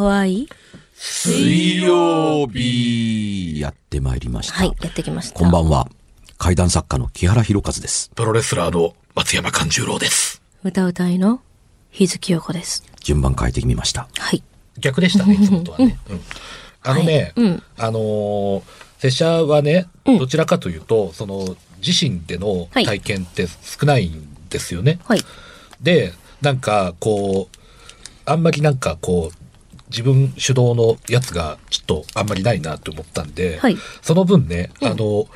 怖い？水曜日、やってまいりました。はい、やってきました。こんばんは。怪談作家の木原博一です。プロレスラーの松山勘十郎です。歌うたいの？日月陽子です。順番変えてみました。はい。逆でしたね、いつもとはね。うんあのね、はいうんあのー拙者はね、うんどちらかというと、その、自身でのはい体験って少ないんですよね。はい。で、なんか、こう、あんまりなんかこう、自分主導のやつがちょっとあんまりないなと思ったんで、はい。その分ね、あの、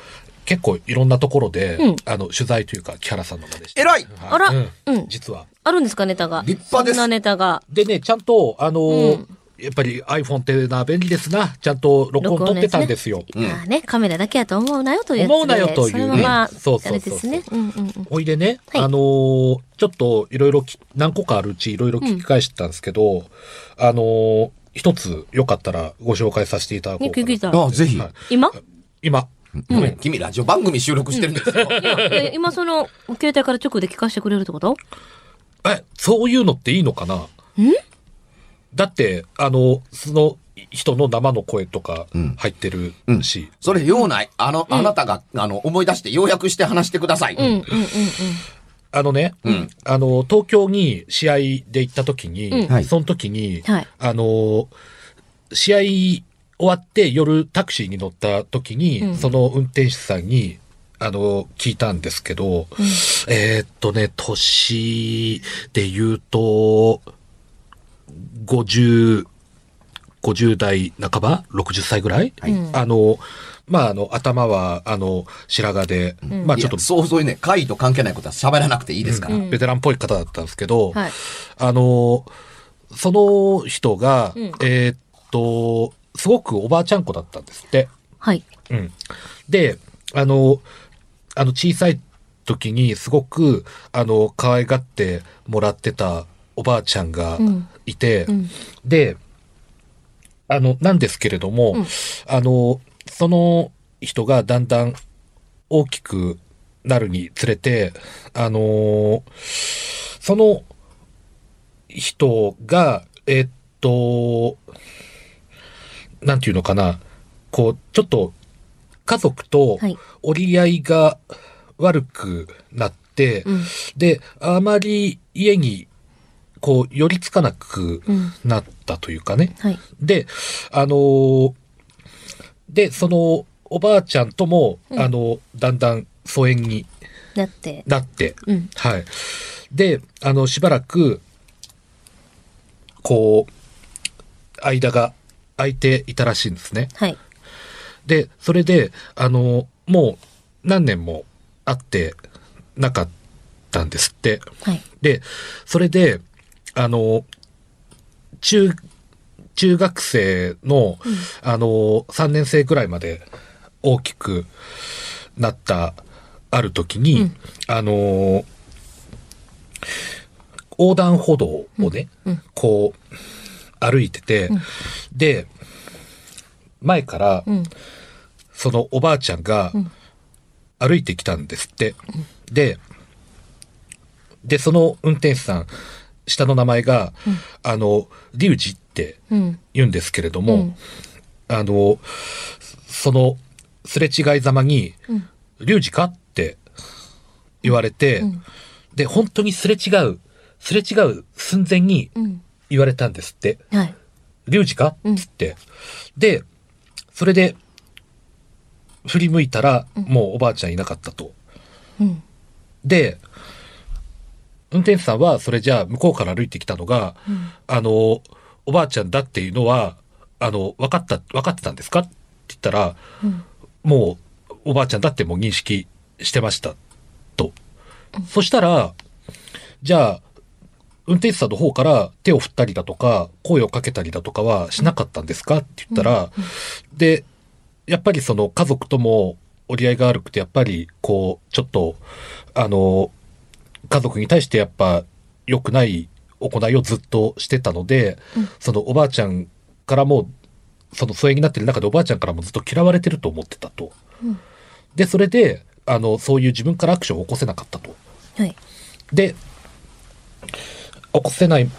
結構いろんなところで、うん。あの、取材というか、木原さんのまでして。偉い。はい。あら。うん。うん。実は。あるんですか、ネタが。立派です。そんなネタが。でね、ちゃんと、あの、うんやっぱり iPhone っていうのは便利ですな。ちゃんと録音取ってたんですよ。うんまあね、カメラだけやと思うなよというやつで。思うなよというそれはまあ、そうそうそうそうあれですね。うんうんうん。おいでね、はいあのーちょっといろいろき何個かあるうちいろいろ聞き返してたんですけど、あのー一つよかったらご紹介させていただこうかな聞いた。あ、ぜひ。はい今？今、ごめん、君ラジオ番組収録してるんですよ。え今その、携帯から直で聞かせてくれるってこと？え、そういうのっていいのかな？だって、あの、その人の生の声とかうん。入ってるし、それ、ようない。あの、あなたが、あの、思い出して要約して話してください。うんうんうん。うん。あのね、うん。あの、東京に試合で行った時に、うん。はい。その時に、はい。あの、試合終わって夜タクシーに乗った時に、うん。その運転手さんに、あの、聞いたんですけど、えーっとね、年で言うと、50、50代半ば ?60 歳ぐらい、はいあの、まあ、あの、頭は、あの、白髪で、まあ、ちょっとそうそういうね、会と関係ないことは喋らなくていいですから。うんベテランっぽい方だったんですけど、はい。あの、その人が、うんえーっと、すごくおばあちゃん子だったんですって。はい。うん。で、あの、あの小さい時にすごく、あの、可愛がってもらってたおばあちゃんがいて、うん。で、あの、なんですけれども、うんあの、その人がだんだん大きくなるにつれて、あの、その人が、えっと、なんていうのかな、こう、ちょっと家族とはい折り合いが悪くなって、うん。で、あまり家に、こう、寄りつかなくうん。なったというかね。はい。で、あのーで、その、おばあちゃんとも、うんあの、だんだん疎遠にだって。なって、うん。はい。で、あの、しばらく、こう、間が空いていたらしいんですね。はい。で、それで、あの、もう何年も会ってなかったんですって。はい。で、それで、あの、中、中学生の、あの、3年生ぐらいまで大きくなったある時に、うん。あの、横断歩道をね、うん。こう、歩いてて、ん。で、前から、うん。そのおばあちゃんがん。歩いてきたんですって。で、で、その運転手さん、下の名前が、あの、リュウジってうん。言うんですけれども、うんあの、その、すれ違いざまに、うんリュウジかって言われて、うんで、本当にすれ違う、すれ違う寸前にうん。言われたんですって。はい。リュウジかうんつって。で、それで、振り向いたら、もうおばあちゃんいなかったと。うん。で、運転手さんは、それじゃあ、向こうから歩いてきたのが、あの、おばあちゃんだっていうのは、あの、分かった、分かってたんですか？って言ったら、もう、おばあちゃんだってもう認識してました、と。そしたら、じゃあ、運転手さんの方から手を振ったりだとか、声をかけたりだとかはしなかったんですか？って言ったら、で、やっぱりその家族とも折り合いが悪くて、やっぱりこう、ちょっと、あの、家族に対してやっぱ良くない行いをずっとしてたので、そのおばあちゃんからも、その疎遠になってる中でおばあちゃんからもずっと嫌われてると思ってたと。で、それで、あの、そういう自分からアクションを起こせなかったと。はい。で、起こせない、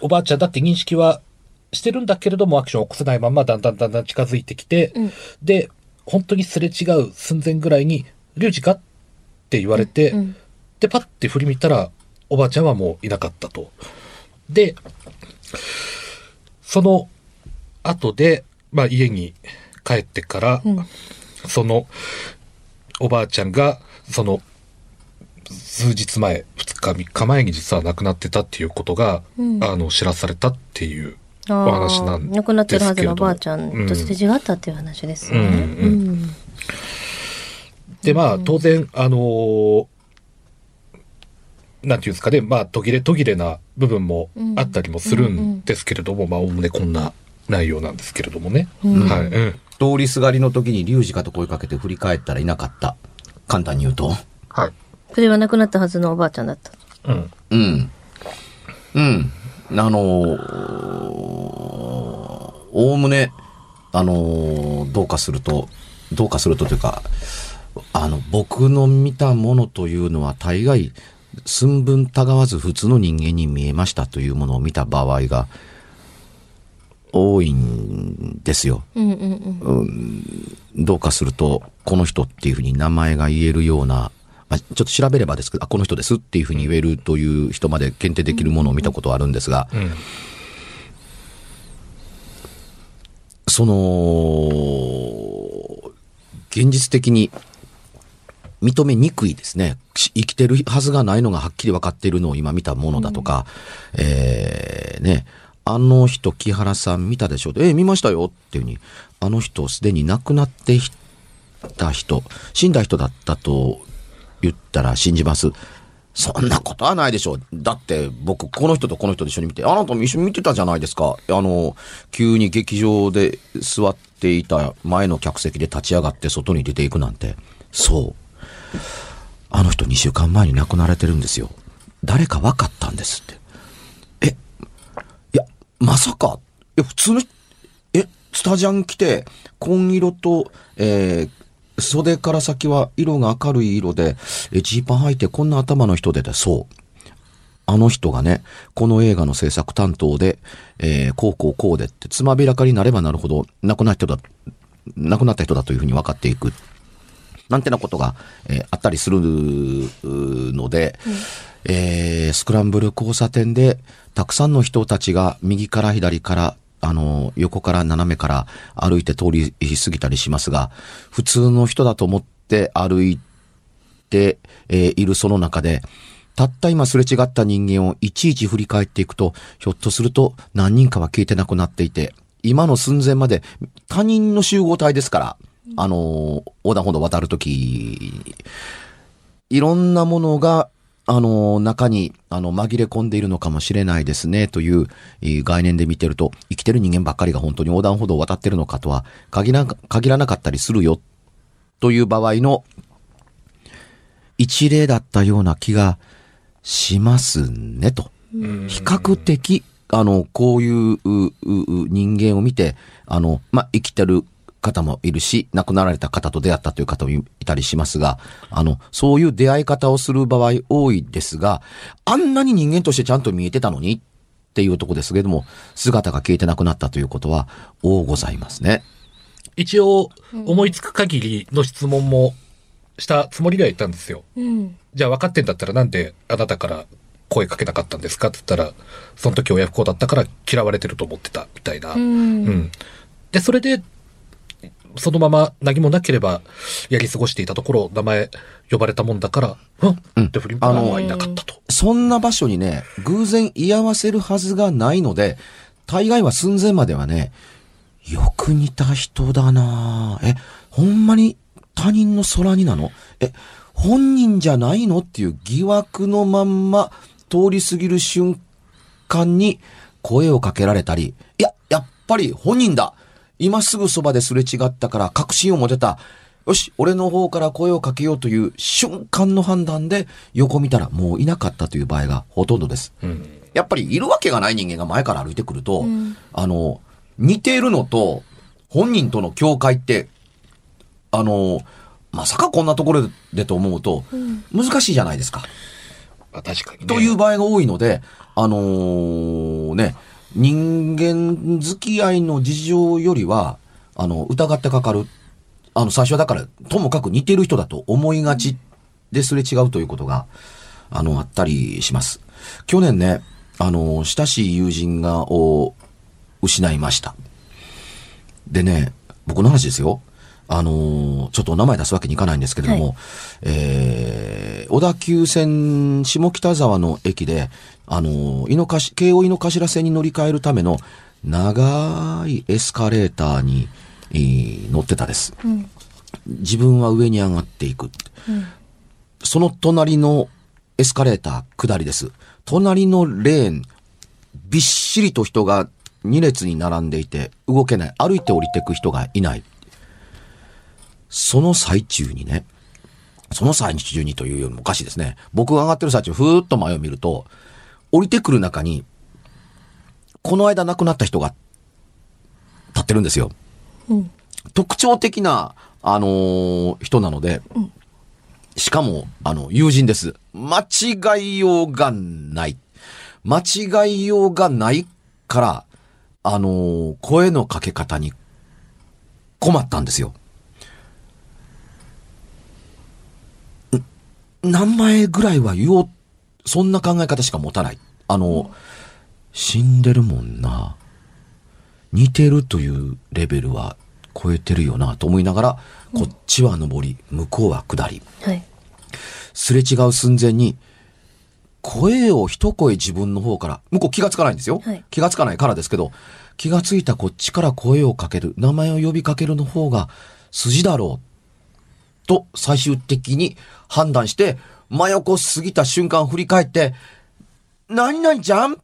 おばあちゃんだって認識はしてるんだけれどもアクションを起こせないままだんだんだんだん近づいてきて、うんで、本当にすれ違う寸前ぐらいに、リュウジかって言われて、うんで、パッて振り見たら、おばあちゃんはもういなかったと。で、その後で、まあ家に帰ってから、うん。その、おばあちゃんが、その、数日前、2日3日前に実は亡くなってたっていうことが、うん。あの、知らされたっていうあお話なんですけれども。亡くなってるはずのおばあちゃんとすれ違ったっていう話ですね。で、まあ、当然、あのーなんていうんですかね、まあ、途切れ途切れな部分もあったりもするんですけれども、まあ、おおむねこんな内容なんですけれどもね。うんはい。うん。通りすがりの時にリュウジかと声かけて振り返ったらいなかった。簡単に言うと。はい。それは亡くなったはずのおばあちゃんだった。うん。うん。うん。あのー、おおむね、あのーどうかすると、どうかするとというか、あの、僕の見たものというのは大概、寸分たがわず普通の人間に見えましたというものを見た場合が多いんですよ。うんうんうん。どうかすると、この人っていうふうに名前が言えるような、あちょっと調べればですけど、あ、この人ですっていうふうに言えるという人まで限定できるものを見たことはあるんですが、うん。その、現実的に認めにくいですね。し生きてるはずがないのがはっきり分かっているのを今見たものだとか、えーね、あの人木原さん見たでしょえー見ましたよっていうふうに、あの人すでに亡くなっていた人、死んだ人だったと言ったら信じます。そんなことはないでしょう。だって僕この人とこの人と一緒に見て、あなたも一緒に見てたじゃないですか。あの、急に劇場で座っていた前の客席で立ち上がって外に出ていくなんて。そう。あの人2週間前に亡くなられてるんですよ。誰か分かったんですって。え、いや、まさか、いや、普通の、え、スタジャン着て、紺色と、えー袖から先は色が明るい色で、ジーパン履いてこんな頭の人でで、そう。あの人がね、この映画の制作担当で、えーこうこうこうでって、つまびらかになればなるほど、亡くなった人だ、亡くなった人だというふうに分かっていく。なんてなことが、えーあったりするので、えースクランブル交差点で、たくさんの人たちが右から左から、あの、横から斜めから歩いて通り過ぎたりしますが、普通の人だと思って歩いて、えーいるその中で、たった今すれ違った人間をいちいち振り返っていくと、ひょっとすると何人かは消えてなくなっていて、今の寸前まで他人の集合体ですから、あの、横断歩道渡るとき、いろんなものが、あの、中に、あの、紛れ込んでいるのかもしれないですね、というえー概念で見てると、生きてる人間ばっかりが本当に横断歩道を渡ってるのかとは、限ら、限らなかったりするよ、という場合の、一例だったような気がしますね、と。比較的、あの、こういう人間を見て、あの、まあ、生きてる方もいるし、亡くなられた方と出会ったという方もいたりしますが、あの、そういう出会い方をする場合多いですが、あんなに人間としてちゃんと見えてたのにっていうとこですけれども、姿が消えてなくなったということは、多ございますね。一応、思いつく限りの質問もしたつもりではいたんですよ。うん。じゃあ分かってんだったらなんであなたから声かけなかったんですかって言ったら、その時親不孝だったから嫌われてると思ってたみたいな。うん。うんで、それで、そのまま何もなければやり過ごしていたところ、名前呼ばれたもんだから、うんって振り向いたらあのはいなかったと。そんな場所にね、偶然居合わせるはずがないので、大概は寸前まではね、よく似た人だなぁ。え、ほんまに他人の空になの？え、本人じゃないの？っていう疑惑のまんま通り過ぎる瞬間に声をかけられたり、いや、やっぱり本人だ今すぐそばですれ違ったから確信を持てた。よし、俺の方から声をかけようという瞬間の判断で横見たらもういなかったという場合がほとんどです。うんやっぱりいるわけがない人間が前から歩いてくると、うんあの、似ているのと本人との境界って、あの、まさかこんなところでと思うと、難しいじゃないですか。まあ確かにね。という場合が多いので、あのーね、人間付き合いの事情よりは、あの、疑ってかかる。あの、最初はだから、ともかく似てる人だと思いがちですれ違うということが、あの、あったりします。去年ね、あの、親しい友人が、を失いました。でね、僕の話ですよ。あのーちょっとお名前出すわけにいかないんですけれども、はえー小田急線下北沢の駅で、あのー井の頭、京王井の頭線に乗り換えるための長いエスカレーターに、えー乗ってたです。うん。自分は上に上がっていく。その隣のエスカレーター下りです。隣のレーン、びっしりと人が2列に並んでいて動けない。歩いて降りていく人がいない。その最中にね、その最中にというよりもおかしいですね。僕が上がってる最中、ふーっと前を見ると、降りてくる中に、この間亡くなった人が立ってるんですよ。うん。特徴的な、あのー人なので、しかも、あの、友人です。間違いようがない。間違いようがないから、あのー声のかけ方に困ったんですよ。ん名前ぐらいは言おう、そんな考え方しか持たない。あの、死んでるもんな。似てるというレベルは超えてるよなと思いながら、こっちは上り、向こうは下り。はい。すれ違う寸前に、声を一声自分の方から、向こう気がつかないんですよ。はい気がつかないからですけど、気がついたこっちから声をかける、名前を呼びかけるの方が筋だろう。と最終的に判断して、真横過ぎた瞬間振り返って、何々ちゃん？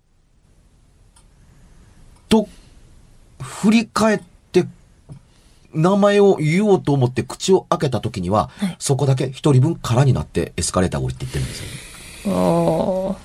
と、振り返って、名前を言おうと思って口を開けた時には、はいそこだけ一人分空になってエスカレーターを降りていってるんですよ。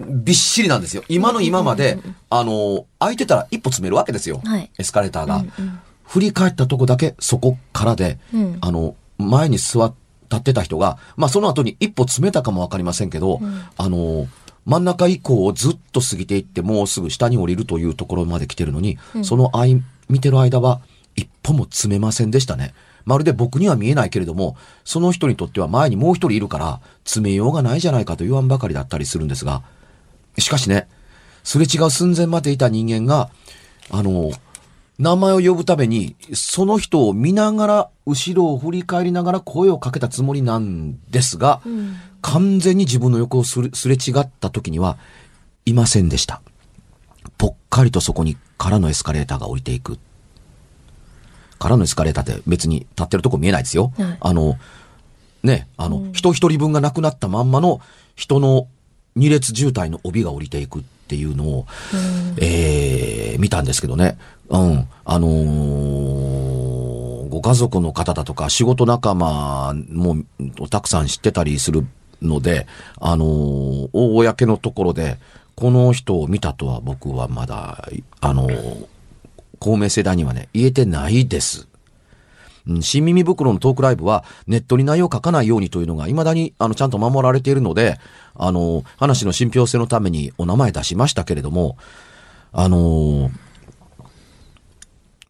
びっしりなんですよ。今の今まで、あの、空いてたら一歩詰めるわけですよ。はいエスカレーターが。うんうん振り返ったとこだけそこからで、うんあの、前に座っ立ってた人が、まあその後に一歩詰めたかもわかりませんけど、あの、真ん中以降をずっと過ぎていって、もうすぐ下に降りるというところまで来てるのに、その間、見てる間は一歩も詰めませんでしたね。まるで僕には見えないけれども、その人にとっては前にもう一人いるから、詰めようがないじゃないかと言わんばかりだったりするんですが、しかしね、すれ違う寸前までいた人間が、あの、名前を呼ぶために、その人を見ながら、後ろを振り返りながら声をかけたつもりなんですが、完全に自分の横をすれすれ違った時には、いませんでした。ぽっかりとそこに空のエスカレーターが降りていく。空のエスカレーターって別に立ってるとこ見えないですよ。はいあの、ね、あの、人一人分がなくなったまんまの人の二列渋滞の帯が降りていくっていうのを、えー見たんですけどね。うん。あのーご家族の方だとか仕事仲間もたくさん知ってたりするので、あのー公のところで、この人を見たとは僕はまだ、あのー公明世代にはね、言えてないです。うん新耳袋のトークライブはネットに内容を書かないようにというのが未だにあのちゃんと守られているので、あの、話の信憑性のためにお名前出しましたけれども、あの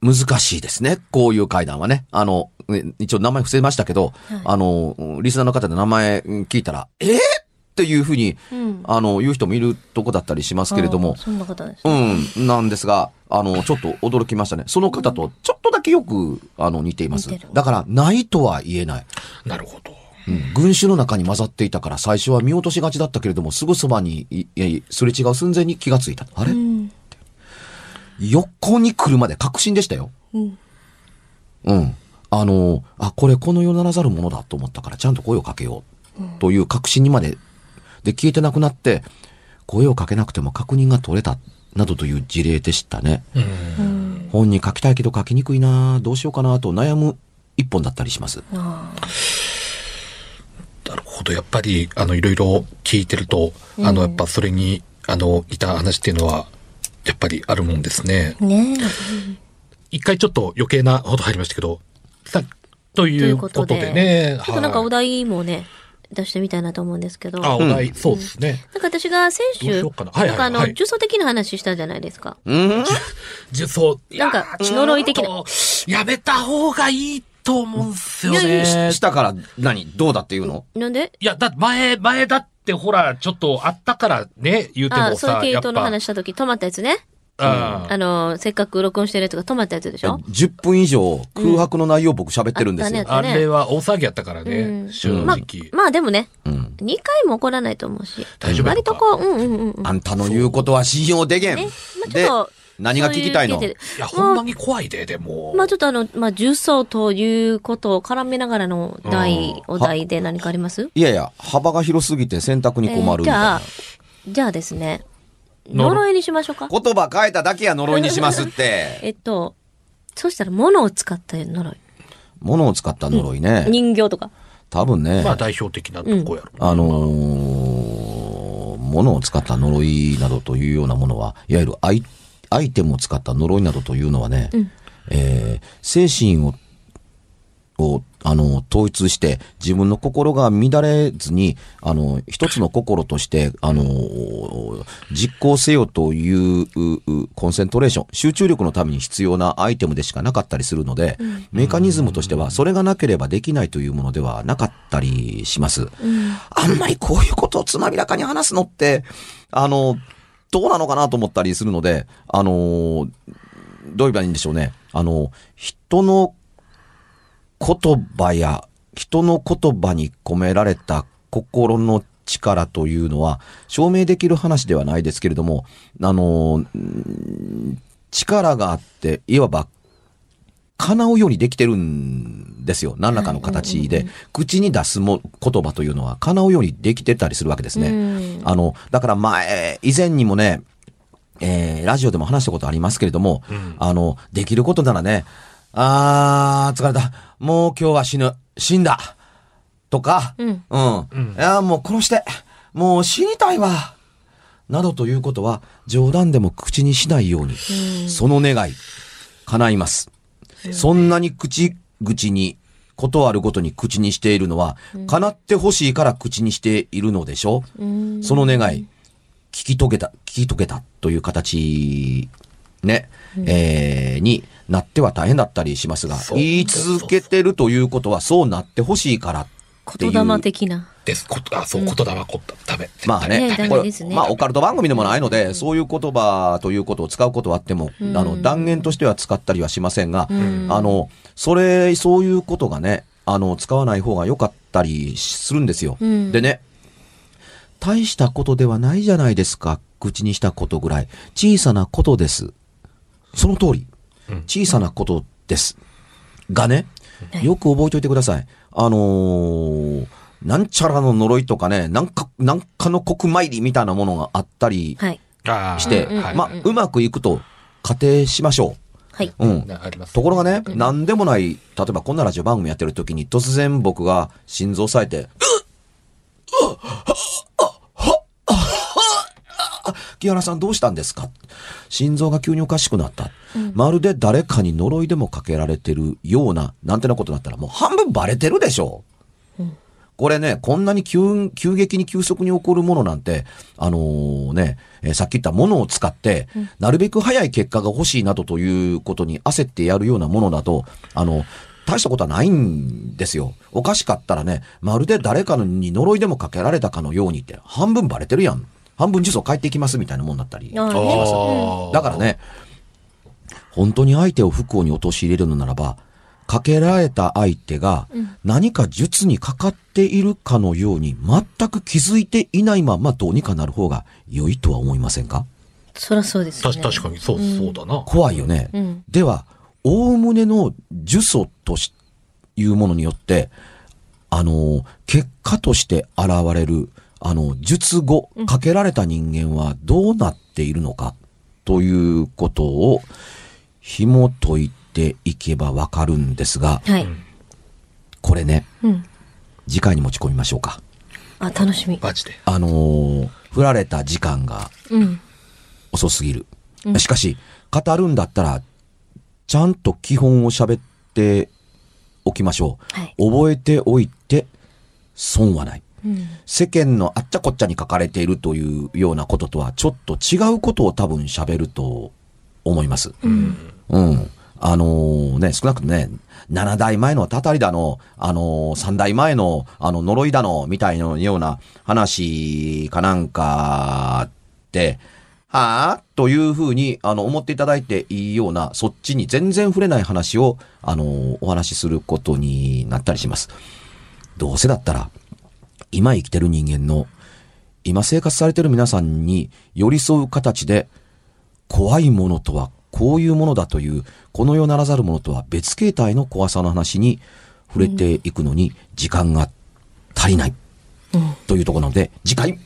難しいですね。こういう会談はね。あの、ね一応名前伏せましたけど、あの、リスナーの方で名前うん聞いたら、えー、っていうふうに、うんあの、言う人もいるとこだったりしますけれどもそんな方です。うん、なんですが、あの、ちょっと驚きましたね。その方とちょっとだけよく、あの、似ています。だから、ないとは言えない。なるほど。うん、群衆の中に混ざっていたから、最初は見落としがちだったけれども、すぐそばに、いいいすれ違う寸前に気がついた。あれ、うん。横に来るまで確信でしたよ。うん。うん。あの、あ、これこの世ならざるものだと思ったから、ちゃんと声をかけよう。という確信にまで、で、消えてなくなって、声をかけなくても確認が取れた、などという事例でしたね。うん。本に書きたいけど書きにくいなどうしようかなと悩む一本だったりします。あなるほど。やっぱり、あの、いろいろ聞いてると、あの、やっぱそれに、あの、いた話っていうのは、やっぱりあるもんですね。あ。ね一回ちょっと余計なほど入りましたけど、さとといいううことででね。ちょっとなんかおはい題もね、出してみたいなと思うんですけど。あ、おなん題、そうですね。か私が先週、なんかあの、はい呪詛的な話したじゃないですか。うんじゅそう。なんか呪い的なやめた方がいいと思うんすよいやいね。したから何？どうだっていうの？なんで？いや、だって前、前だってほら、ちょっとあったからね、言うてあ、もさ、そういう系。統の話した時止まったやつね。ああの、せっかく録音してるやつが止まったやつでしょ？10分以上空白の内容僕喋ってるんですよ。あれは大騒ぎやったからうね、ん正まあ直。、まあでもね、うん2回も起こらないと思うし。大丈夫割とこう、うんうんうんうん。あんたの言うことは信用でけん。で何が聞きたいの？いや、ほんまに怖いで、でも。まあちょっとあの、まあ重曹ということを絡めながらの題うん、お題で何かあります？いやいや、幅が広すぎて選択に困るじゃあ、じゃあですね、呪呪いにしましょうか？言葉変えただけや呪いにしますって。えっと、そしたら物を使った呪い。物を使った呪いね。人形とか。多分ね、まあ代表的なとこやろ。あのー物を使った呪いなどというようなものは、いわゆるアイアイテムを使った呪いなどというのはね、えー精神を、を、あの、統一して、自分の心が乱れずに、あの、一つの心として、あの、実行せよというコンセントレーション、集中力のために必要なアイテムでしかなかったりするので、メカニズムとしては、それがなければできないというものではなかったりします。あんまりこういうことをつまびらかに話すのって、あの、どうなのかなと思ったりするので、あの、どう言えばいいんでしょうね。あの、人の言葉や人の言葉に込められた心の力というのは証明できる話ではないですけれども、あの、ん力があって、いわば叶うようにできてるんですよ。何らかの形で。口に出すも言葉というのは叶うようにできてたりするわけですね。うんあの、だから前、以前にもね、えー、ラジオでも話したことありますけれども、あの、できることならね、あー、疲れた。もう今日は死ぬ。死んだ。とか、うんうん。いや、もう殺して。もう死にたいわ。などということは、冗談でも口にしないように、その願い、叶います。そんなに口々に、ことあるごとに口にしているのは、叶ってほしいから口にしているのでしょ？うんその願い、聞き遂げた、聞き遂げたという形、ね、えーになっては大変だったりしますが、言い続けてるということはそうなってほしいからっていう。言霊的な。です。ことあ、そう、言霊こった。ダメ。まあね、これまあオカルト番組でもないので、そういう言葉ということを使うことはあっても、あの、断言としては使ったりはしませんが、んあの、それ、そういうことがね、あの、使わない方が良かったりするんですよ。うんでね、大したことではないじゃないですか、口にしたことぐらい。小さなことです。その通り。小さなことです。がね、よく覚えておいてください。あのーなんちゃらの呪いとかね、なんか、なんかの国参りみたいなものがあったりして、はいまあ、うまくいくと仮定しましょはい。う。うん。ところがね、なんでもない、例えばこんなラジオ番組やってる時に突然僕が心臓押さえて、うっうっあはあは木原さんどうしたんですか心臓が急におかしくなった。まるで誰かに呪いでもかけられてるような、なんてなことになったらもう半分バレてるでしょ。これね、こんなに急、急激に急速に起こるものなんて、あのーね、えーさっき言ったものを使って、なるべく早い結果が欲しいなどということに焦ってやるようなものだと、あの、大したことはないんですよ。おかしかったらね、まるで誰かに呪いでもかけられたかのようにって、半分バレてるやん。半分呪詛帰ってきますみたいなもんだったり。ああねあーだからね、本当に相手を不幸に陥れるのならば、かけられた相手が何か術にかかっているかのように全く気づいていないままどうにかなる方が良いとは思いませんか？そりゃそうですたね。確かに、そう、そうだな。怖いよね。うんでは、おおむねの呪詛としいうものによって、あの、結果として現れる、あの、術後、かけられた人間はどうなっているのか、ということを、紐解いていけばわかるんですが、はい。これね、うん。次回に持ち込みましょうか。あ、楽しみ。マジで。あのー振られた時間がうん。遅すぎる。しかし、語るんだったら、ちゃんと基本を喋っておきましょう。はい。覚えておいて、損はない。世間のあっちゃこっちゃに書かれているというようなこととはちょっと違うことを多分喋ると思います。うん。あのーね、少なくともね、7代前のたたりだの、あのー、3代前の、あの、呪いだの、みたいなような話かなんかって、はあというふうに、あの、思っていただいていいような、そっちに全然触れない話を、あのーお話しすることになったりします。どうせだったら、今生きてる人間の、今生活されてる皆さんに寄り添う形で、怖いものとはこういうものだという、この世ならざるものとは別形態の怖さの話に触れていくのに時間が足りない。というところなので、次回、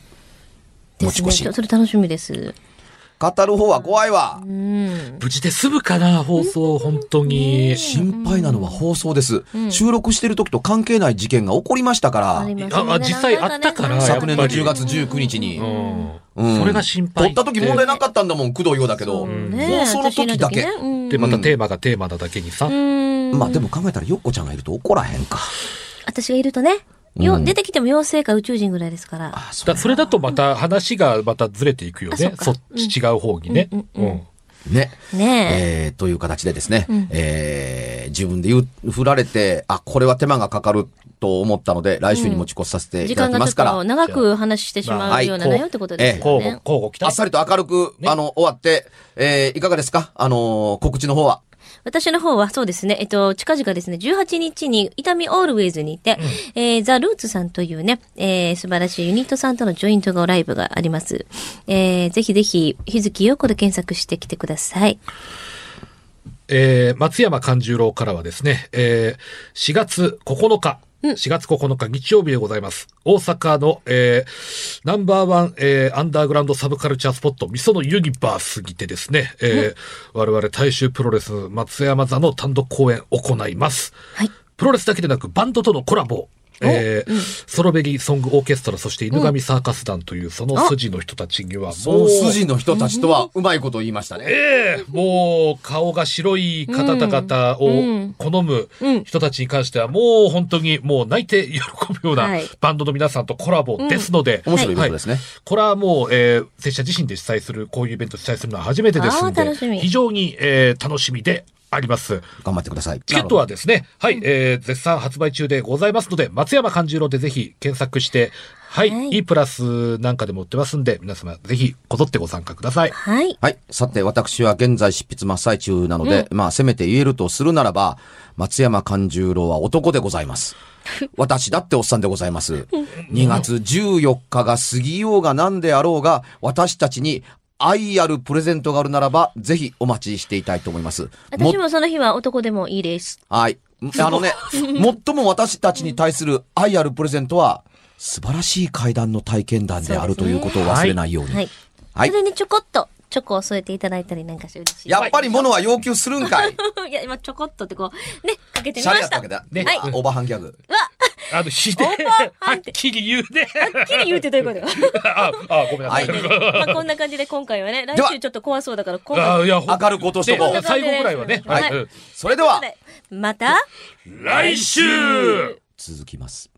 持ち越し。それ楽しみです。語る方は怖いわ。うん。無事で済むかな、放送、本当に。心配なのは放送です。収録してる時と関係ない事件が起こりましたからあ実際あったから昨年のやっぱり10月19日に。うん。うんそれが心配。撮った時問題なかったんだもん、工藤ようだけど。ね放送の時だけ。で、またテーマがテーマなだけにさ。うん。まあでも考えたらよっこちゃんがいると怒らへんか。私がいるとね、よ、うん。出てきても妖精か宇宙人ぐらいですから。あ、そだそれだとまた話がまたずれていくよね。あそっか。そっち違う方にね。うん。うん。うん。ね。ねえ。ーという形でですね、えー自分で言う、振られて、あ、これは手間がかかると思ったので、来週に持ち越させてえ。いただ時間がちょっきますから、と長く話してしまうような内容ってことですよ交互ね、。あっさりと明るく、あの、終わって、えーいかがですか？あのー告知の方は。私の方はそうですね、えっと、近々ですね、18日に、伊丹オールウェイズにて、えーザ・ルーツさんというね、えー素晴らしいユニットさんとのジョイントがライブがあります。えーぜひぜひ、日月陽子で検索してきてください。えー松山勘十郎からはですね、えー4月9日、4月9日日曜日でございます。大阪の、えーナンバーワン、えーアンダーグラウンドサブカルチャースポット、ミソのユニバースにてですね、えー我々大衆プロレス松山座の単独公演を行います。はい。プロレスだけでなくバンドとのコラボ。えーソロベリーソングオーケストラ、そして犬神サーカス団というその筋の人たちにはもう、その筋の人たちとは、うまいこと言いましたね。ええもう顔が白い方々を好む人たちに関してはもう本当にもう泣いて喜ぶようなはい。バンドの皆さんとコラボですので、面白いイベントですね。これはもう、えー、拙者自身で主催するこういうイベントを主催するのは初めてですので非常に、えー楽しみであります。頑張ってください。チケットはですね、はい、えー、絶賛発売中でございますので、松山勘十郎でぜひ検索して、はい、はい E プラスなんかでも売ってますんで、皆様ぜひこぞってご参加ください。はい。はい。さて、私は現在執筆真っ最中なので、まあ、せめて言えるとするならば、松山勘十郎は男でございます。私だっておっさんでございます。2月14日が過ぎようが何であろうが、私たちに愛あるプレゼントがあるならば、ぜひお待ちしていたいと思います。も私もその日は男でもいいです。はい。あのね、最も私たちに対する愛あるプレゼントは、素晴らしい階段の体験談であるということを忘れないように。はい。はいそれにちょこっと、チョコを添えていただいたりなんかして嬉しい。やっぱり物は要求するんかい。いや、今ちょこっとってこう、ね、かけてみシャました。レやったわけだ。ねあオーバーハンギャグ。あの、ひで、はっきり言うね。はっきり言うてどういうこと？あ、あ、ごめんなさい。はい。まあこんな感じで今回はね、来週ちょっと怖そうだから、今あ回。明るく落としとこう。ね最後ぐらいはね。はいはい。うんそれでは、また？来週。続きます。